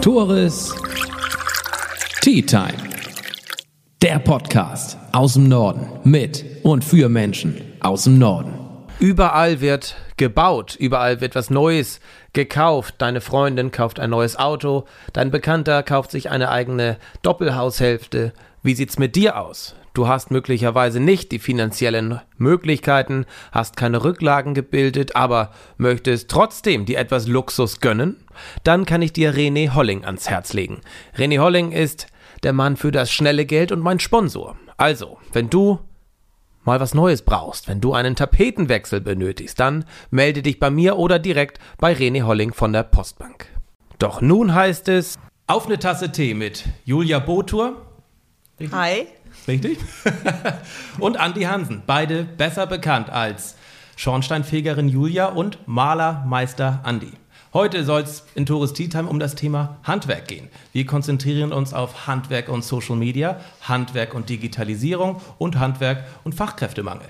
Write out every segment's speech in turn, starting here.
Tores Tea Time. Der Podcast aus dem Norden mit und für Menschen aus dem Norden. Überall wird gebaut, überall wird was Neues gekauft. Deine Freundin kauft ein neues Auto, dein Bekannter kauft sich eine eigene Doppelhaushälfte. Wie sieht's mit dir aus? Du hast möglicherweise nicht die finanziellen Möglichkeiten, hast keine Rücklagen gebildet, aber möchtest trotzdem dir etwas Luxus gönnen? Dann kann ich dir René Holling ans Herz legen. René Holling ist der Mann für das schnelle Geld und mein Sponsor. Also, wenn du mal was Neues brauchst, wenn du einen Tapetenwechsel benötigst, dann melde dich bei mir oder direkt bei René Holling von der Postbank. Doch nun heißt es auf eine Tasse Tee mit Julia Botur. Hi. Richtig? und Andi Hansen, beide besser bekannt als Schornsteinfegerin Julia und Malermeister Andi. Heute soll es in Tourist Tea Time um das Thema Handwerk gehen. Wir konzentrieren uns auf Handwerk und Social Media, Handwerk und Digitalisierung und Handwerk und Fachkräftemangel.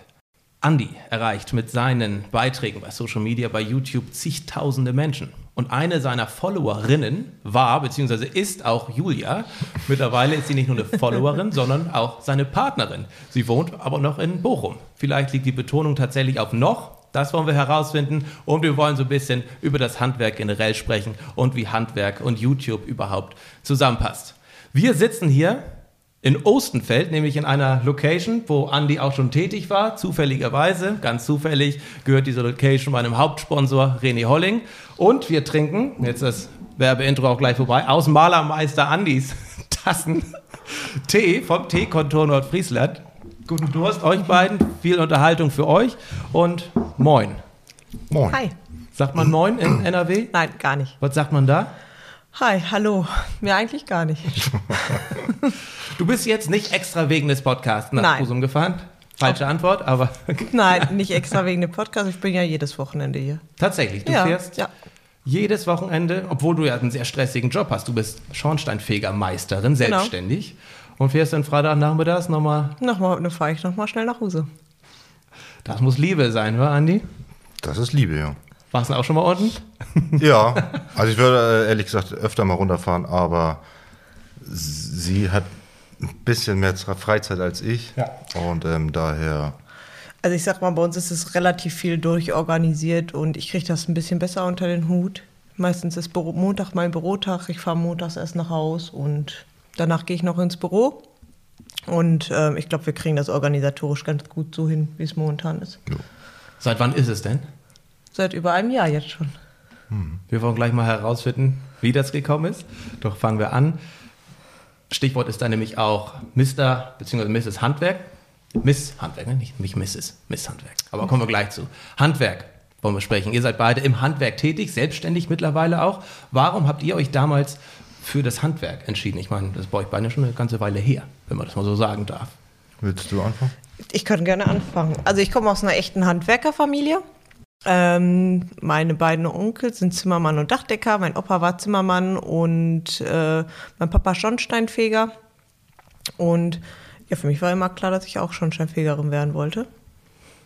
Andi erreicht mit seinen Beiträgen bei Social Media, bei YouTube zigtausende Menschen. Und eine seiner Followerinnen war bzw. ist auch Julia. Mittlerweile ist sie nicht nur eine Followerin, sondern auch seine Partnerin. Sie wohnt aber noch in Bochum. Vielleicht liegt die Betonung tatsächlich auf noch. Das wollen wir herausfinden und wir wollen so ein bisschen über das Handwerk generell sprechen und wie Handwerk und YouTube überhaupt zusammenpasst. Wir sitzen hier in Ostenfeld, nämlich in einer Location, wo Andy auch schon tätig war, zufälligerweise, ganz zufällig, gehört diese Location meinem Hauptsponsor René Holling. Und wir trinken, jetzt das Werbeintro auch gleich vorbei, aus Malermeister Andys Tassen Tee vom Teekontor Nordfriesland. Guten Durst euch beiden, viel Unterhaltung für euch und moin. Moin. Hi. Sagt man moin in NRW? Nein, gar nicht. Was sagt man da? Hi, hallo. Mir eigentlich gar nicht. du bist jetzt nicht extra wegen des Podcasts nach Nein. Husum gefahren? Falsche oh. Antwort, aber. Nein, nicht extra wegen dem Podcast. Ich bin ja jedes Wochenende hier. Tatsächlich, du ja, fährst ja. jedes Wochenende, obwohl du ja einen sehr stressigen Job hast. Du bist Schornsteinfegermeisterin, genau. selbstständig. Genau. Und fährst dann Freitagnachmittags nochmal? Nochmal, dann fahre ich nochmal schnell nach Hause. Das muss Liebe sein, oder, Andi? Das ist Liebe, ja. Warst du auch schon mal unten? Ja, also ich würde äh, ehrlich gesagt öfter mal runterfahren, aber sie hat ein bisschen mehr Freizeit als ich. Ja. Und ähm, daher. Also ich sag mal, bei uns ist es relativ viel durchorganisiert und ich kriege das ein bisschen besser unter den Hut. Meistens ist Büro, Montag mein Bürotag, ich fahre montags erst nach Haus und danach gehe ich noch ins Büro. Und äh, ich glaube, wir kriegen das organisatorisch ganz gut so hin, wie es momentan ist. Ja. Seit wann ist es denn? Seit über einem Jahr jetzt schon. Hm. Wir wollen gleich mal herausfinden, wie das gekommen ist. Doch fangen wir an. Stichwort ist da nämlich auch Mr. bzw. Mrs. Handwerk. Miss Handwerk, ne? nicht, nicht Mrs. Miss Handwerk. Aber kommen wir gleich zu. Handwerk wollen wir sprechen. Ihr seid beide im Handwerk tätig, selbstständig mittlerweile auch. Warum habt ihr euch damals für das Handwerk entschieden? Ich meine, das ist bei euch beide schon eine ganze Weile her, wenn man das mal so sagen darf. Willst du anfangen? Ich könnte gerne anfangen. Also ich komme aus einer echten Handwerkerfamilie. Ähm, meine beiden Onkel sind Zimmermann und Dachdecker. Mein Opa war Zimmermann und äh, mein Papa Schornsteinfeger. Und ja, für mich war immer klar, dass ich auch Schornsteinfegerin werden wollte.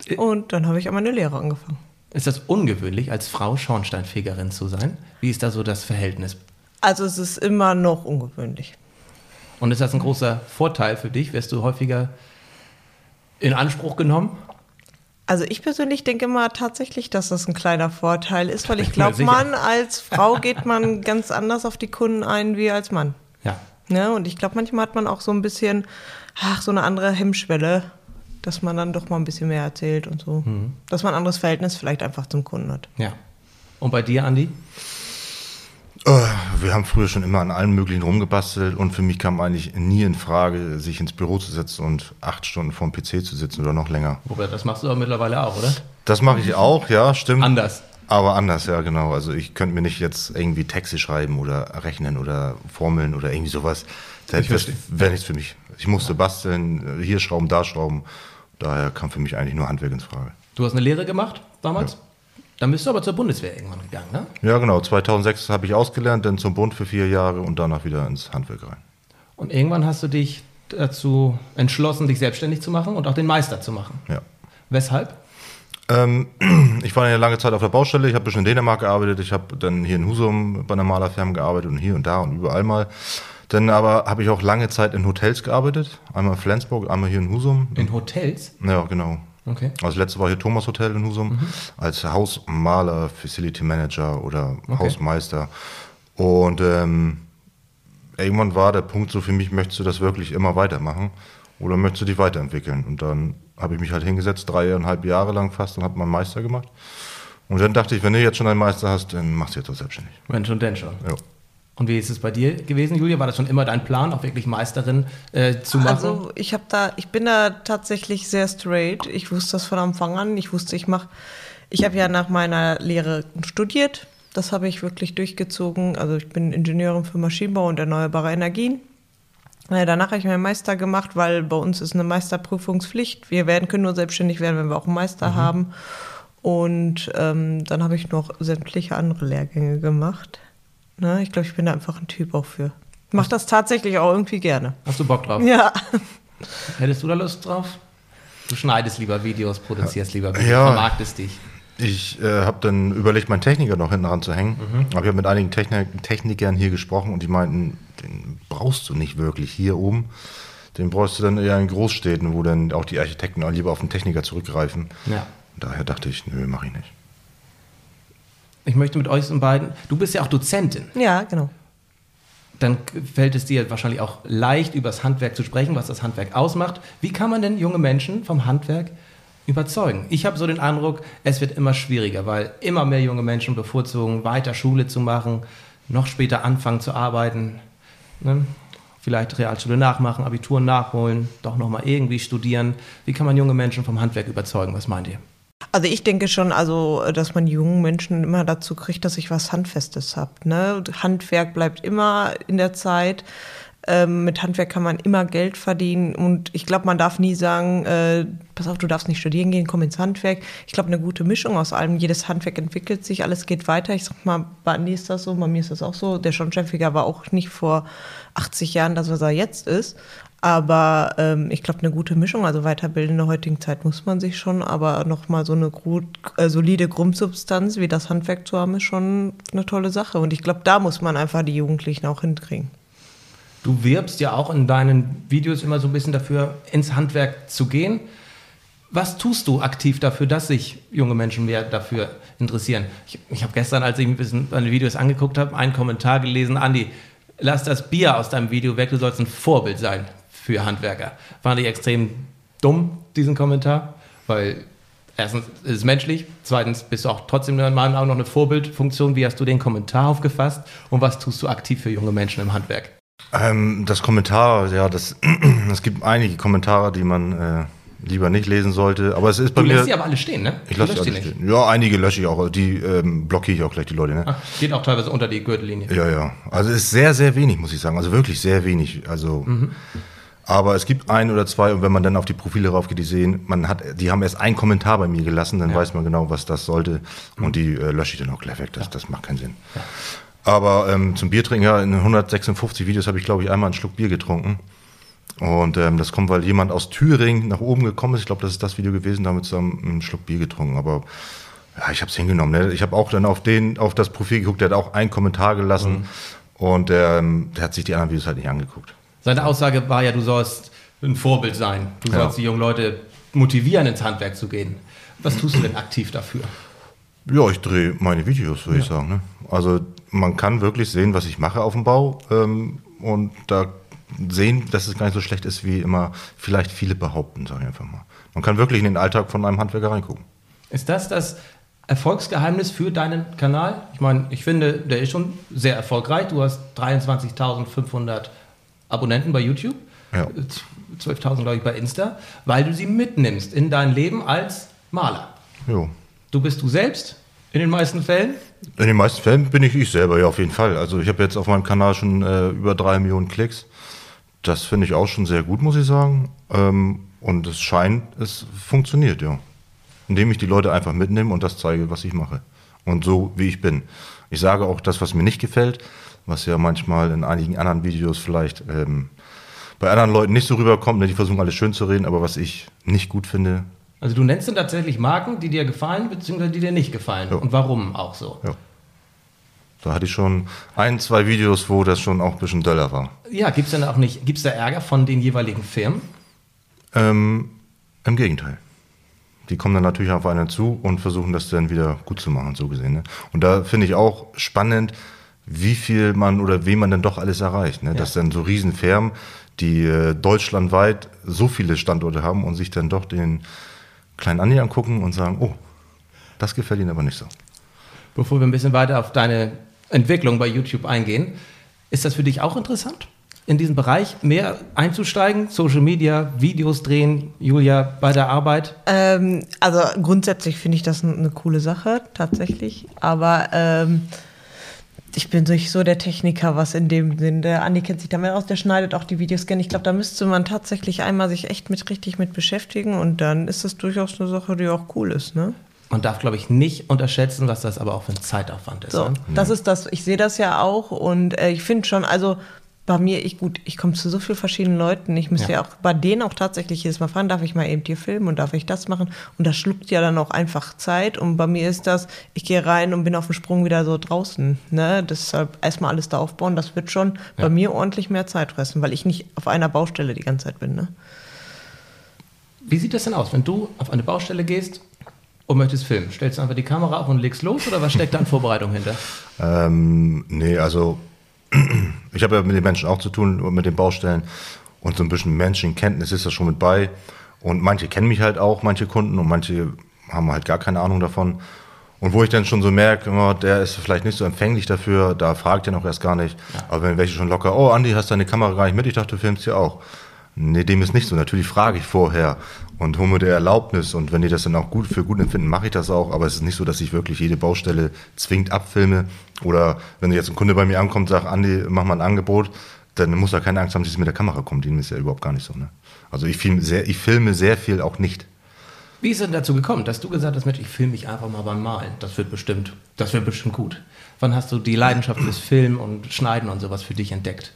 Äh. Und dann habe ich an meine Lehre angefangen. Ist das ungewöhnlich, als Frau Schornsteinfegerin zu sein? Wie ist da so das Verhältnis? Also es ist immer noch ungewöhnlich. Und ist das ein großer Vorteil für dich? Wirst du häufiger in Anspruch genommen? Also ich persönlich denke immer tatsächlich, dass das ein kleiner Vorteil ist, weil ich glaube, man als Frau geht man ganz anders auf die Kunden ein wie als Mann. Ja. ja ne, und ich glaube, manchmal hat man auch so ein bisschen, ach, so eine andere Hemmschwelle, dass man dann doch mal ein bisschen mehr erzählt und so. Mhm. Dass man ein anderes Verhältnis vielleicht einfach zum Kunden hat. Ja. Und bei dir, Andi? Äh, wir haben früher schon immer an allen möglichen rumgebastelt und für mich kam eigentlich nie in Frage, sich ins Büro zu setzen und acht Stunden vorm PC zu sitzen oder noch länger. Robert, das machst du aber mittlerweile auch, oder? Das mache ich auch, ja, stimmt. Anders. Aber anders, ja, genau. Also ich könnte mir nicht jetzt irgendwie Texte schreiben oder rechnen oder Formeln oder irgendwie sowas. Das wäre nichts für mich. Ich musste basteln, hier schrauben, da schrauben. Daher kam für mich eigentlich nur Handwerk ins Frage. Du hast eine Lehre gemacht damals? Ja. Dann bist du aber zur Bundeswehr irgendwann gegangen, ne? Ja, genau. 2006 habe ich ausgelernt, dann zum Bund für vier Jahre und danach wieder ins Handwerk rein. Und irgendwann hast du dich dazu entschlossen, dich selbstständig zu machen und auch den Meister zu machen. Ja. Weshalb? Ähm, ich war eine lange Zeit auf der Baustelle. Ich habe ein bisschen in Dänemark gearbeitet. Ich habe dann hier in Husum bei einer Malerfirma gearbeitet und hier und da und überall mal. Dann aber habe ich auch lange Zeit in Hotels gearbeitet. Einmal in Flensburg, einmal hier in Husum. In Hotels? Ja, genau. Okay. Also letzte war hier Thomas Hotel in Husum als Hausmaler, Facility Manager oder Hausmeister. Und ähm, irgendwann war der Punkt so für mich, möchtest du das wirklich immer weitermachen oder möchtest du dich weiterentwickeln? Und dann habe ich mich halt hingesetzt, dreieinhalb Jahre lang fast und habe meinen Meister gemacht. Und dann dachte ich, wenn du jetzt schon einen Meister hast, dann machst du jetzt auch selbstständig. Wenn schon, denn schon. Ja. Und wie ist es bei dir gewesen, Julia? War das schon immer dein Plan, auch wirklich Meisterin äh, zu machen? Also ich habe da, ich bin da tatsächlich sehr straight. Ich wusste das von Anfang an. Ich wusste, ich mache, ich habe ja nach meiner Lehre studiert. Das habe ich wirklich durchgezogen. Also ich bin Ingenieurin für Maschinenbau und erneuerbare Energien. Äh, Danach habe ich meinen Meister gemacht, weil bei uns ist eine Meisterprüfungspflicht. Wir werden, können nur selbstständig werden, wenn wir auch einen Meister haben. Und ähm, dann habe ich noch sämtliche andere Lehrgänge gemacht. Ne? Ich glaube, ich bin da einfach ein Typ auch für. Ich mache das tatsächlich auch irgendwie gerne. Hast du Bock drauf? Ja. Hättest du da Lust drauf? Du schneidest lieber Videos, produzierst lieber Videos, Ja. vermarktest dich. Ich äh, habe dann überlegt, meinen Techniker noch hinten ranzuhängen. Aber ich habe mit einigen Techni Technikern hier gesprochen und die meinten, den brauchst du nicht wirklich hier oben. Den brauchst du dann eher in Großstädten, wo dann auch die Architekten auch lieber auf den Techniker zurückgreifen. Ja. Daher dachte ich, nö, mache ich nicht. Ich möchte mit euch beiden, du bist ja auch Dozentin. Ja, genau. Dann fällt es dir wahrscheinlich auch leicht, über das Handwerk zu sprechen, was das Handwerk ausmacht. Wie kann man denn junge Menschen vom Handwerk überzeugen? Ich habe so den Eindruck, es wird immer schwieriger, weil immer mehr junge Menschen bevorzugen, weiter Schule zu machen, noch später anfangen zu arbeiten. Ne? Vielleicht Realschule nachmachen, Abitur nachholen, doch nochmal irgendwie studieren. Wie kann man junge Menschen vom Handwerk überzeugen? Was meint ihr? Also ich denke schon, also dass man jungen Menschen immer dazu kriegt, dass ich was Handfestes habe. Ne? Handwerk bleibt immer in der Zeit. Ähm, mit Handwerk kann man immer Geld verdienen und ich glaube, man darf nie sagen, äh, pass auf, du darfst nicht studieren gehen, komm ins Handwerk. Ich glaube, eine gute Mischung aus allem. Jedes Handwerk entwickelt sich, alles geht weiter. Ich sag mal, bei Andi ist das so, bei mir ist das auch so. Der Schornsteinfeger war auch nicht vor 80 Jahren das, was er jetzt ist. Aber ähm, ich glaube, eine gute Mischung, also weiterbilden in der heutigen Zeit muss man sich schon, aber nochmal so eine gut, äh, solide Grundsubstanz wie das Handwerk zu haben, ist schon eine tolle Sache. Und ich glaube, da muss man einfach die Jugendlichen auch hinkriegen. Du wirbst ja auch in deinen Videos immer so ein bisschen dafür, ins Handwerk zu gehen. Was tust du aktiv dafür, dass sich junge Menschen mehr dafür interessieren? Ich, ich habe gestern, als ich ein bisschen meine Videos angeguckt habe, einen Kommentar gelesen, Andi, lass das Bier aus deinem Video weg, du sollst ein Vorbild sein für Handwerker. Fand ich extrem dumm, diesen Kommentar, weil erstens ist es menschlich, zweitens bist du auch trotzdem in meinen Augen noch eine Vorbildfunktion. Wie hast du den Kommentar aufgefasst und was tust du aktiv für junge Menschen im Handwerk? Ähm, das Kommentar, ja, das, es gibt einige Kommentare, die man äh, lieber nicht lesen sollte. Aber es ist bei Du mir. lässt sie aber alle stehen, ne? ich Du lasse löscht die alle stehen. Ja, einige lösche ich auch. Die ähm, blockiere ich auch gleich, die Leute. Ne? Ach, geht auch teilweise unter die Gürtellinie. Ja, ja. Also es ist sehr, sehr wenig, muss ich sagen. Also wirklich sehr wenig. Also, aber es gibt ein oder zwei und wenn man dann auf die Profile raufgeht, die sehen, man hat, die haben erst einen Kommentar bei mir gelassen, dann weiß man genau, was das sollte und die äh, lösche ich dann auch gleich weg. Das, das macht keinen Sinn. Aber ähm, zum Biertrinken, ja, in 156 Videos habe ich, glaube ich, einmal einen Schluck Bier getrunken. Und ähm, das kommt, weil jemand aus Thüringen nach oben gekommen ist. Ich glaube, das ist das Video gewesen, damit zusammen einen Schluck Bier getrunken. Aber ja, ich habe es hingenommen. Ne? Ich habe auch dann auf den, auf das Profil geguckt, der hat auch einen Kommentar gelassen und ähm, der hat sich die anderen Videos halt nicht angeguckt. Seine Aussage war ja, du sollst ein Vorbild sein. Du Ja. sollst die jungen Leute motivieren, ins Handwerk zu gehen. Was tust du denn aktiv dafür? Ja, ich drehe meine Videos, würde ich sagen. Ne? Also man kann wirklich sehen, was ich mache auf dem Bau ähm, und da sehen, dass es gar nicht so schlecht ist, wie immer vielleicht viele behaupten, sage ich einfach mal. Man kann wirklich in den Alltag von einem Handwerker reingucken. Ist das das Erfolgsgeheimnis für deinen Kanal? Ich meine, ich finde, der ist schon sehr erfolgreich. Du hast 23.500 Abonnenten bei YouTube, Ja. 12.000 glaube ich bei Insta, weil du sie mitnimmst in dein Leben als Maler. Jo. Du bist du selbst in den meisten Fällen. In den meisten Fällen bin ich ich selber, ja, auf jeden Fall. Also ich habe jetzt auf meinem Kanal schon äh, über drei Millionen Klicks. Das finde ich auch schon sehr gut, muss ich sagen. Ähm, und es scheint, es funktioniert, ja. Indem ich die Leute einfach mitnehme und das zeige, was ich mache. Und so, wie ich bin. Ich sage auch das, was mir nicht gefällt, was ja manchmal in einigen anderen Videos vielleicht ähm, bei anderen Leuten nicht so rüberkommt. Ne? Die versuchen alles schön zu reden, aber was ich nicht gut finde, Also du nennst dann tatsächlich Marken, die dir gefallen, beziehungsweise die dir nicht gefallen. Ja. Und warum auch so? Ja. Da hatte ich schon ein, zwei Videos, wo das schon auch ein bisschen döller war. Ja, gibt es denn auch nicht, gibt es da Ärger von den jeweiligen Firmen? Ähm, Im Gegenteil. Die kommen dann natürlich auf einen zu und versuchen das dann wieder gut zu machen, so gesehen. Ne? Und da finde ich auch spannend, wie viel man oder wen man dann doch alles erreicht. Ne? Ja. Dass dann so Riesenfirmen, die äh, deutschlandweit so viele Standorte haben und sich dann doch den kleinen Andi angucken und sagen, oh, das gefällt ihnen aber nicht so. Bevor wir ein bisschen weiter auf deine Entwicklung bei YouTube eingehen, ist das für dich auch interessant, in diesen Bereich mehr einzusteigen? Social Media, Videos drehen, Julia, bei der Arbeit? Ähm, also grundsätzlich finde ich das eine coole Sache, tatsächlich. Aber ähm, ich bin nicht so der Techniker, was in dem Sinn. Der Andi kennt sich damit aus, der schneidet auch die Videos gerne. Ich glaube, da müsste man tatsächlich einmal sich echt mit richtig mit beschäftigen und dann ist das durchaus eine Sache, die auch cool ist, ne? Man darf, glaube ich, nicht unterschätzen, was das aber auch für ein Zeitaufwand ist. So, Ne? das ist das. Ich sehe das ja auch und äh, ich finde schon, also bei mir, ich gut, ich komme zu so vielen verschiedenen Leuten. Ich müsste Ja. ja. auch bei denen auch tatsächlich jedes Mal fragen, darf ich mal eben hier filmen und darf ich das machen? Und das schluckt ja dann auch einfach Zeit. Und bei mir ist das, ich gehe rein und bin auf dem Sprung wieder so draußen. Ne? Deshalb erstmal alles da aufbauen, das wird schon Ja. bei mir ordentlich mehr Zeit fressen, weil ich nicht auf einer Baustelle die ganze Zeit bin. Ne? Wie sieht das denn aus, wenn du auf eine Baustelle gehst und möchtest filmen? Stellst du einfach die Kamera auf und legst los oder was steckt da an Vorbereitung hinter? Ähm, nee, also ich habe ja mit den Menschen auch zu tun und mit den Baustellen und so ein bisschen Menschenkenntnis ist da schon mit bei. Und manche kennen mich halt auch, manche Kunden und manche haben halt gar keine Ahnung davon. Und wo ich dann schon so merke, oh, der ist vielleicht nicht so empfänglich dafür, da fragt er noch erst gar nicht. Aber wenn welche schon locker, oh Andi, hast deine Kamera gar nicht mit? Ich dachte, du filmst ja auch. Nee, dem ist nicht so. Natürlich frage ich vorher und hole mir der Erlaubnis. Und wenn die das dann auch gut für gut empfinden, mache ich das auch. Aber es ist nicht so, dass ich wirklich jede Baustelle zwingend abfilme. Oder wenn jetzt ein Kunde bei mir ankommt und sagt, Andi, mach mal ein Angebot, dann muss er keine Angst haben, dass es mit der Kamera kommt. Dem ist ja überhaupt gar nicht so. Ne? Also ich filme, sehr, ich filme sehr viel auch nicht. Wie ist es denn dazu gekommen, dass du gesagt hast, Mensch, ich filme mich einfach mal beim Malen? Das wird bestimmt, das wird bestimmt gut. Wann hast du die Leidenschaft fürs Filmen und Schneiden und sowas für dich entdeckt?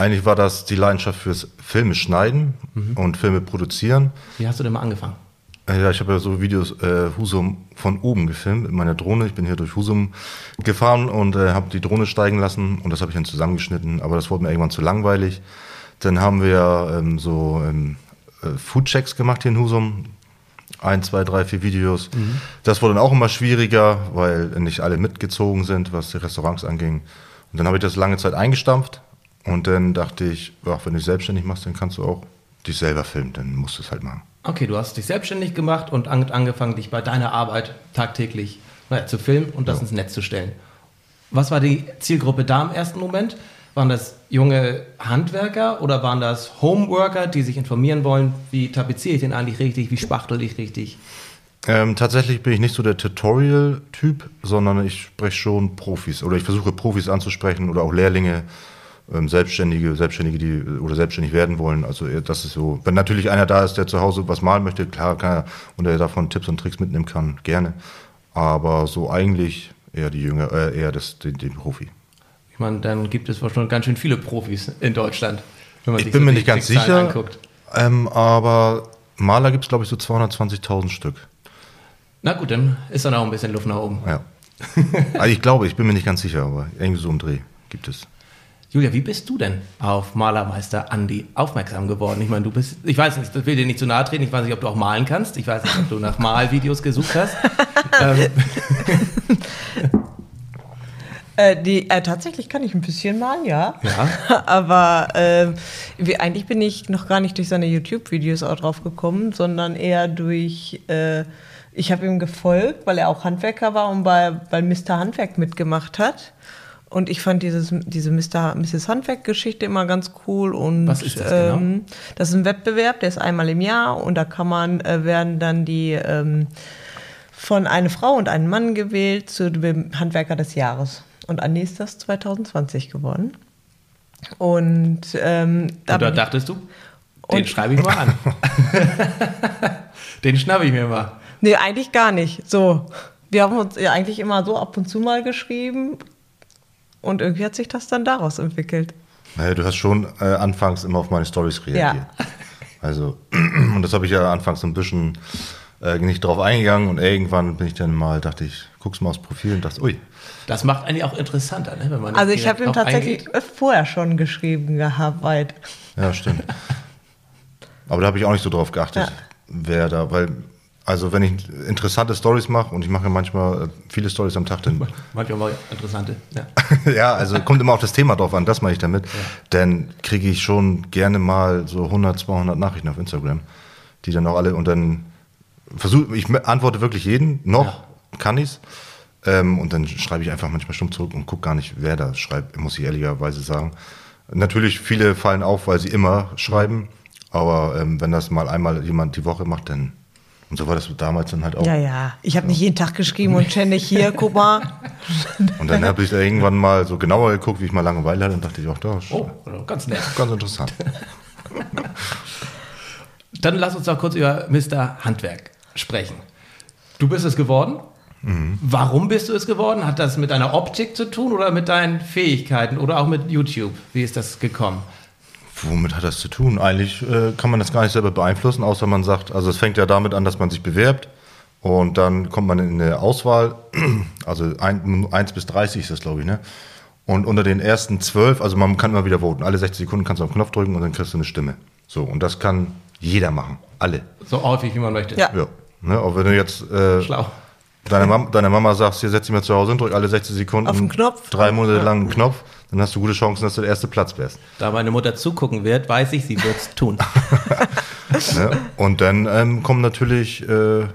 Eigentlich war das die Leidenschaft fürs Filme schneiden und Filme produzieren. Wie hast du denn mal angefangen? Äh, Ja, ich habe ja so Videos äh, Husum von oben gefilmt mit meiner Drohne. Ich bin hier durch Husum gefahren und äh, habe die Drohne steigen lassen und das habe ich dann zusammengeschnitten. Aber das wurde mir irgendwann zu langweilig. Dann haben wir ähm, so ähm, äh, Foodchecks gemacht hier in Husum. Ein, zwei, drei, vier Videos. Das wurde dann auch immer schwieriger, weil nicht alle mitgezogen sind, was die Restaurants anging. Und dann habe ich das lange Zeit eingestampft und dann dachte ich, ach, wenn du dich selbstständig machst, dann kannst du auch dich selber filmen, dann musst du es halt machen. Okay, du hast dich selbstständig gemacht und an, angefangen, dich bei deiner Arbeit tagtäglich naja, zu filmen und das ins Netz zu stellen. Was war die Zielgruppe da im ersten Moment? Waren das junge Handwerker oder waren das Homeworker, die sich informieren wollen, wie tapeziere ich den eigentlich richtig, wie spachtel ich richtig? Ähm, tatsächlich bin ich nicht so der Tutorial-Typ, sondern ich spreche schon Profis oder ich versuche Profis anzusprechen oder auch Lehrlinge, Selbstständige, Selbstständige, die oder selbstständig werden wollen. Also eher, das ist so. Wenn natürlich einer da ist, der zu Hause was malen möchte, klar kann er und der davon Tipps und Tricks mitnehmen kann, gerne. Aber so eigentlich eher die Jünger, äh, eher das, den, den Profi. Ich meine, dann gibt es wohl schon ganz schön viele Profis in Deutschland. Wenn man Ich sich bin so mir nicht ganz sicher, Anguckt. ähm, aber Maler gibt es glaube ich so 220.000 Stück. Na gut, dann ist dann auch ein bisschen Luft nach oben. Ja. also ich glaube, ich bin mir nicht ganz sicher, aber irgendwie so im Dreh gibt es. Julia, wie bist du denn auf Malermeister Andi aufmerksam geworden? Ich meine, du bist, ich weiß nicht, das will dir nicht zu nahe treten, ich weiß nicht, ob du auch malen kannst, ich weiß nicht, ob du nach Malvideos gesucht hast. ähm, Äh, die, äh, tatsächlich kann ich ein bisschen malen, ja. Ja. Aber ähm, wie, eigentlich bin ich noch gar nicht durch seine YouTube-Videos auch drauf gekommen, sondern eher durch, äh, ich habe ihm gefolgt, weil er auch Handwerker war und bei, bei Mr. Handwerk mitgemacht hat. Und ich fand dieses, diese Mr. Mrs. Handwerk-Geschichte immer ganz cool. Und, Was ist das genau? ähm, das ist ein Wettbewerb, der ist einmal im Jahr und da kann man, äh, werden dann die ähm, von einer Frau und einem Mann gewählt zu dem Handwerker des Jahres. Und Andi ist das 2020 geworden. Und ähm, da und da dachtest du, den schreibe ich mal an. den schnappe ich mir mal. Nee, eigentlich gar nicht. So. Wir haben uns ja eigentlich immer so ab und zu mal geschrieben. Und irgendwie hat sich das dann daraus entwickelt. Naja, du hast schon äh, anfangs immer auf meine Stories reagiert. Also, und das habe ich ja anfangs so ein bisschen äh, nicht drauf eingegangen und irgendwann bin ich dann mal, dachte ich, guck's mal aufs Profil und dachte, ui. Das macht eigentlich auch interessanter, ne? wenn man Also ich habe ihm tatsächlich eingeht. vorher schon geschrieben gehabt, weit. Ja, stimmt. Aber da habe ich auch nicht so drauf geachtet, Ja. wer da, weil, also wenn ich interessante Stories mache und ich mache ja manchmal äh, viele Stories am Tag, dann Manchmal mal interessante. Ja. ja, also kommt immer auf das Thema drauf an, das meine ich damit. Dann kriege ich schon gerne mal so 100, 200 Nachrichten auf Instagram, die dann auch alle und dann versuche ich antworte wirklich jeden, noch kann ich's. Ähm, und dann schreibe ich einfach manchmal stumm zurück und gucke gar nicht, wer da schreibt, muss ich ehrlicherweise sagen. Natürlich, viele fallen auf, weil sie immer schreiben, aber ähm, wenn das mal einmal jemand die Woche macht, dann und so war das damals dann halt auch. Ja, ja. Ich habe nicht jeden Tag geschrieben und ständig hier, guck mal. Und dann habe ich da irgendwann mal so genauer geguckt, wie ich mal Langeweile hatte und dachte ich, auch da, Oh, ganz nett. ganz interessant. Dann lass uns doch kurz über Mr. Handwerk sprechen. Du bist es geworden. Mhm. Warum bist du es geworden? Hat das mit deiner Optik zu tun oder mit deinen Fähigkeiten oder auch mit YouTube? Wie ist das gekommen? Womit hat das zu tun? Eigentlich äh, kann man das gar nicht selber beeinflussen, außer man sagt, also es fängt ja damit an, dass man sich bewerbt und dann kommt man in eine Auswahl, also ein, 1 bis 30 ist das, glaube ich, ne? Und unter den ersten 12, also man kann immer wieder voten, alle 60 Sekunden kannst du auf den Knopf drücken und dann kriegst du eine Stimme. So, und das kann jeder machen, alle. So häufig, wie man möchte. Ja. Ja. Ne? Auch wenn du jetzt äh, Schlau. deiner, Mam deiner Mama sagst, hier setz dich mal zu Hause und drück alle 60 Sekunden Auf den Knopf. drei Monate lang einen Knopf, dann hast du gute Chancen, dass du der erste Platz wärst. Da meine Mutter zugucken wird, weiß ich, sie wird es tun. Ne? Und dann ähm, kommt natürlich, äh,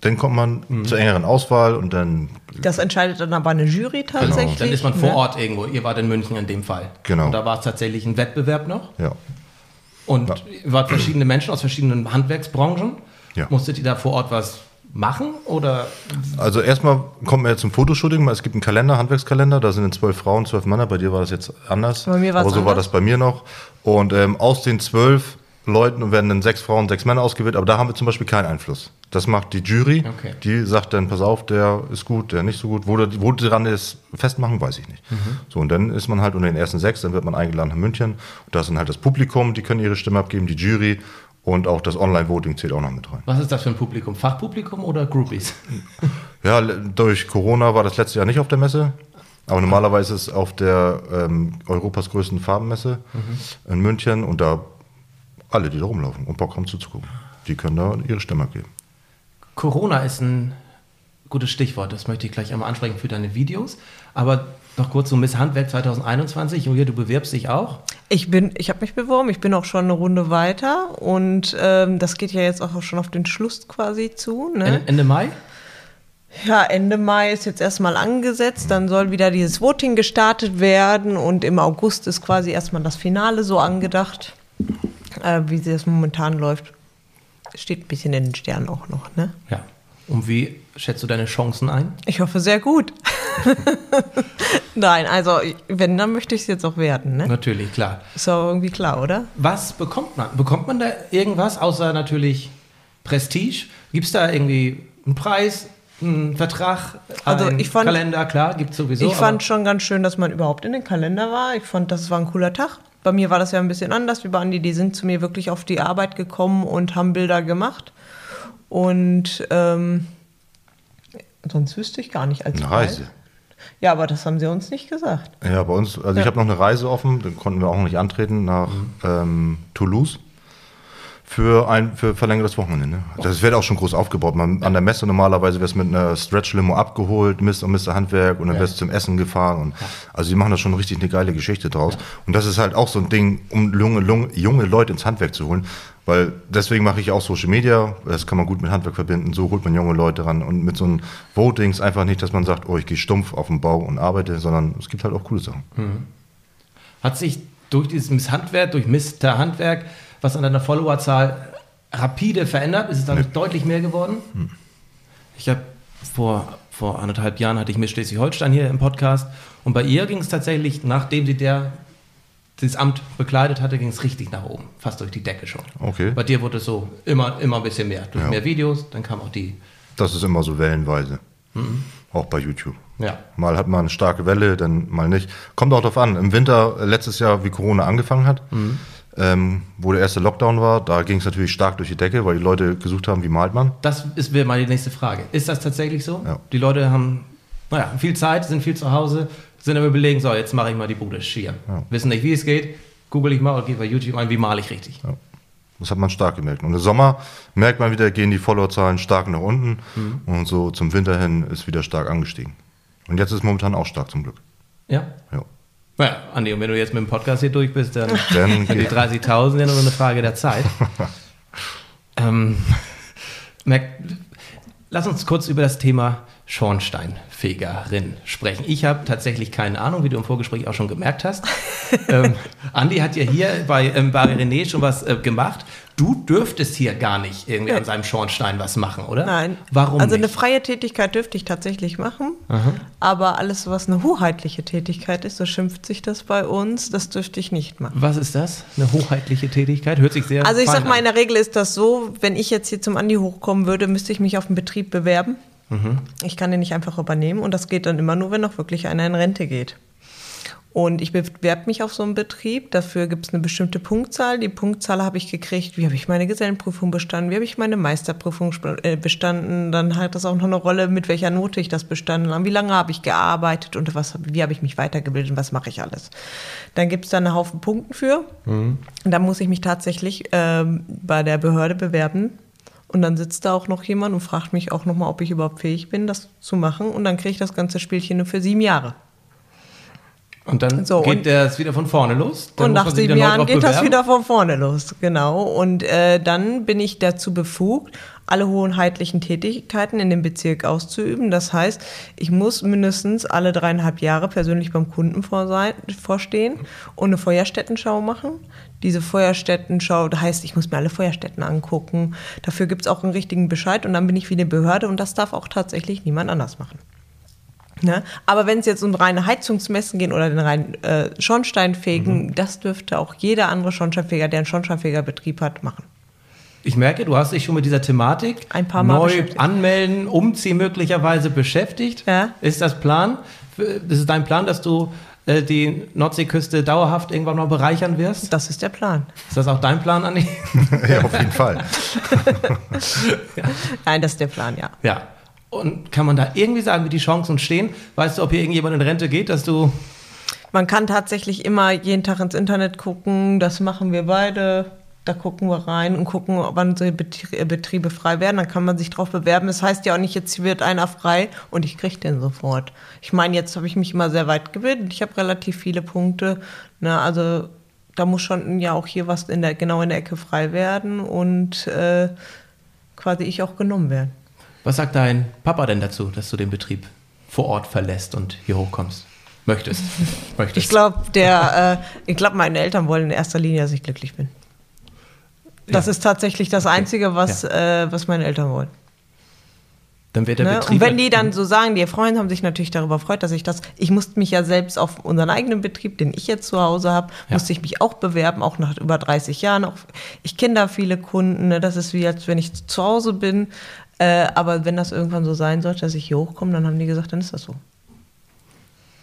dann kommt man Mhm. zur engeren Auswahl und dann, Das entscheidet dann aber eine Jury tatsächlich. Dann ist man vor ne? Ort irgendwo. Ihr wart in München in dem Fall. Genau. Und da war es tatsächlich ein Wettbewerb noch. ja. Und ihr wart verschiedene Menschen aus verschiedenen Handwerksbranchen. Ja. Musstet ihr da vor Ort was machen? Oder Also erstmal kommt man jetzt zum Fotoshooting, es gibt einen Kalender, Handwerkskalender, da sind dann zwölf Frauen, zwölf Männer, bei dir war das jetzt anders. Bei mir war es Aber so war anders. das bei mir noch. Und ähm, aus den zwölf Leuten werden dann sechs Frauen, sechs Männer ausgewählt, aber da haben wir zum Beispiel keinen Einfluss. Das macht die Jury, Okay. die sagt dann, pass auf, der ist gut, der nicht so gut. Wo, der, wo die dran ist, festmachen, weiß ich nicht. So, und dann ist man halt unter den ersten sechs, dann wird man eingeladen nach München. Und da ist dann halt das Publikum, die können ihre Stimme abgeben, die Jury und auch das Online-Voting zählt auch noch mit rein. was ist das für ein Publikum? Fachpublikum oder Groupies? Ja, durch Corona war das letzte Jahr nicht auf der Messe. Aber normalerweise ist es auf der ähm, Europas größten Farbenmesse in München und da alle, die da rumlaufen und Bock haben zuzugucken, die können da ihre Stimme geben. Corona ist ein gutes Stichwort. Das möchte ich gleich einmal ansprechen für deine Videos. Aber noch kurz zu Miss Handwerk 2021. Julia, du bewirbst dich auch. Ich bin, ich habe mich beworben, ich bin auch schon eine Runde weiter und ähm, das geht ja jetzt auch schon auf den Schluss quasi zu. Ne? Ende, Mai. Ja, Ende Mai ist jetzt erstmal angesetzt, dann soll wieder dieses Voting gestartet werden und im August ist quasi erstmal das Finale so angedacht, äh, wie sie das momentan läuft. Steht ein bisschen in den Sternen auch noch, ne? Ja. Und wie schätzt du deine Chancen ein? Ich hoffe sehr gut. Nein, also wenn, dann möchte ich es jetzt auch werden, ne? Natürlich, klar. Ist doch irgendwie klar, oder? Was bekommt man? Bekommt man da irgendwas außer natürlich Prestige? Gibt es da irgendwie einen Preis, einen Vertrag, Also einen ich fand- Kalender? Klar, gibt es sowieso. ich fand schon ganz schön, dass man überhaupt in den Kalender war. Ich fand, das war ein cooler Tag. Bei mir war das ja ein bisschen anders wie bei Andi. Die sind zu mir wirklich auf die Arbeit gekommen und haben Bilder gemacht. Und ähm, sonst wüsste ich gar nicht als Eine. Reise. Ja, aber das haben sie uns nicht gesagt. Ja, bei uns, also ich habe noch eine Reise offen, da konnten wir auch noch nicht antreten, nach ähm, Toulouse. Für ein für verlängertes Wochenende. Ne? Das wird auch schon groß aufgebaut. Man, An der Messe normalerweise wirst du mit einer Stretch-Limo abgeholt, Mr. und Mr. Handwerk und dann Ja. wirst du zum Essen gefahren. Und, also die machen da schon richtig eine geile Geschichte draus. Und das ist halt auch so ein Ding, um junge, junge, Leute ins Handwerk zu holen. Weil deswegen mache ich auch Social Media, das kann man gut mit Handwerk verbinden, so holt man junge Leute ran. Und mit so einem Votings einfach nicht, dass man sagt, oh, ich gehe stumpf auf den Bau und arbeite, sondern es gibt halt auch coole Sachen. Hat sich durch dieses Miss Handwerk, durch Mr. Handwerk, was an deiner Followerzahl rapide verändert? Ist es dann deutlich mehr geworden? Ich habe vor, vor anderthalb Jahren hatte ich Miss Schleswig-Holstein hier im Podcast und bei ihr ging es tatsächlich, nachdem sie der, dieses Amt bekleidet hatte, ging es richtig nach oben, fast durch die Decke schon. Okay. Bei dir wurde es so immer, immer ein bisschen mehr. Durch Ja. mehr Videos, dann kam auch die. Das ist immer so wellenweise. Auch bei YouTube. Ja. Mal hat man eine starke Welle, dann mal nicht. Kommt auch darauf an. Im Winter, äh, letztes Jahr, wie Corona angefangen hat, ähm, wo der erste Lockdown war, da ging es natürlich stark durch die Decke, weil die Leute gesucht haben, wie malt man. Das ist wäre mal die nächste Frage. Ist das tatsächlich so? Ja. Die Leute haben, naja, viel Zeit, sind viel zu Hause, sind aber überlegen, so, jetzt mache ich mal die Bude schier. Wissen nicht, wie es geht, google ich mal oder gehe bei YouTube ein, wie male ich richtig. Das hat man stark gemerkt. Und im Sommer merkt man wieder, gehen die Followerzahlen stark nach unten und so zum Winter hin ist wieder stark angestiegen. Und jetzt ist es momentan auch stark zum Glück. Ja? Ja. Naja, Andi, und wenn du jetzt mit dem Podcast hier durch bist, dann Dann sind die geht- 30.000 ja nur eine Frage der Zeit. ähm, Mac, lass uns kurz über das Thema Schornsteinfegerin sprechen. Ich habe tatsächlich keine Ahnung, wie du im Vorgespräch auch schon gemerkt hast. ähm, Andi hat ja hier bei ähm, Barry René schon was äh, gemacht. Du dürftest hier gar nicht irgendwie an seinem Schornstein was machen, oder? Nein. Warum Also nicht? eine freie Tätigkeit dürfte ich tatsächlich machen. Aber alles, was eine hoheitliche Tätigkeit ist, so schimpft sich das bei uns, das dürfte ich nicht machen. was ist das? Eine hoheitliche Tätigkeit? Hört sich sehr Also ich sag mal, an. in der Regel ist das so, wenn ich jetzt hier zum Andi hochkommen würde, müsste ich mich auf den Betrieb bewerben. Ich kann den nicht einfach übernehmen und das geht dann immer nur, wenn auch wirklich einer in Rente geht. Und ich bewerbe mich auf so einen Betrieb. Dafür gibt es eine bestimmte Punktzahl. Die Punktzahl habe ich gekriegt. Wie habe ich meine Gesellenprüfung bestanden? Wie habe ich meine Meisterprüfung äh, bestanden? Dann hat das auch noch eine Rolle, mit welcher Note ich das bestanden habe. Wie lange habe ich gearbeitet und was, wie habe ich mich weitergebildet und was mache ich alles? Dann gibt es da einen Haufen Punkten für. Und da muss ich mich tatsächlich ähm, bei der Behörde bewerben. Und dann sitzt da auch noch jemand und fragt mich auch nochmal, ob ich überhaupt fähig bin, das zu machen. Und dann kriege ich das ganze Spielchen nur für sieben Jahre. Und dann So, geht das wieder von vorne los. Dann und nach sieben Jahren geht das bewerben. wieder von vorne los, genau. Und äh, dann bin ich dazu befugt, alle hoheitlichen Tätigkeiten in dem Bezirk auszuüben. Das heißt, ich muss mindestens alle dreieinhalb Jahre persönlich beim Kunden vor sein, vorstehen und eine Feuerstättenschau machen. Diese Feuerstättenschau, das heißt, ich muss mir alle Feuerstätten angucken. Dafür gibt es auch einen richtigen Bescheid und dann bin ich wie eine Behörde und das darf auch tatsächlich niemand anders machen. Ne? Aber wenn es jetzt um reine Heizungsmessen geht oder den reinen äh, Schornsteinfegen, Mhm. das dürfte auch jeder andere Schornsteinfeger, der einen Schornsteinfegerbetrieb hat, machen. Ich merke, du hast dich schon mit dieser Thematik Ein paar Mal neu anmelden, umziehen möglicherweise beschäftigt. Ja. Ist das Plan? Ist es dein Plan, dass du äh, die Nordseeküste dauerhaft irgendwann mal bereichern wirst? Das ist der Plan. Ist das auch dein Plan, Andi? ja, auf jeden Fall. Nein, das ist der Plan, ja. ja. Und kann man da irgendwie sagen, wie die Chancen stehen? Weißt du, ob hier irgendjemand in Rente geht, dass du Man kann tatsächlich immer jeden Tag ins Internet gucken, das machen wir beide. Da gucken wir rein und gucken, wann so äh, Betriebe frei werden. Dann kann man sich drauf bewerben. Das heißt ja auch nicht, jetzt wird einer frei und ich kriege den sofort. Ich meine, jetzt habe ich mich immer sehr weit gebildet. Ich habe relativ viele Punkte. Ne, also da muss schon ja auch hier was in der, genau in der Ecke frei werden und äh, quasi ich auch genommen werden. Was sagt dein Papa denn dazu, dass du den Betrieb vor Ort verlässt und hier hochkommst? Möchtest. Möchtest. Ich glaube, der, äh, ich glaube, meine Eltern wollen in erster Linie, dass ich glücklich bin. Das Ja. ist tatsächlich das Einzige, was, äh, was meine Eltern wollen. Dann wird der Ne? Betrieb. Und wenn die dann so sagen, die Freunde haben sich natürlich darüber gefreut, dass ich das, ich musste mich ja selbst auf unseren eigenen Betrieb, den ich jetzt zu Hause habe, Ja. musste ich mich auch bewerben, auch nach über 30 Jahren. Auch, ich kenne da viele Kunden, ne? das ist wie als wenn ich zu Hause bin. Äh, aber wenn das irgendwann so sein sollte, dass ich hier hochkomme, dann haben die gesagt, dann ist das so.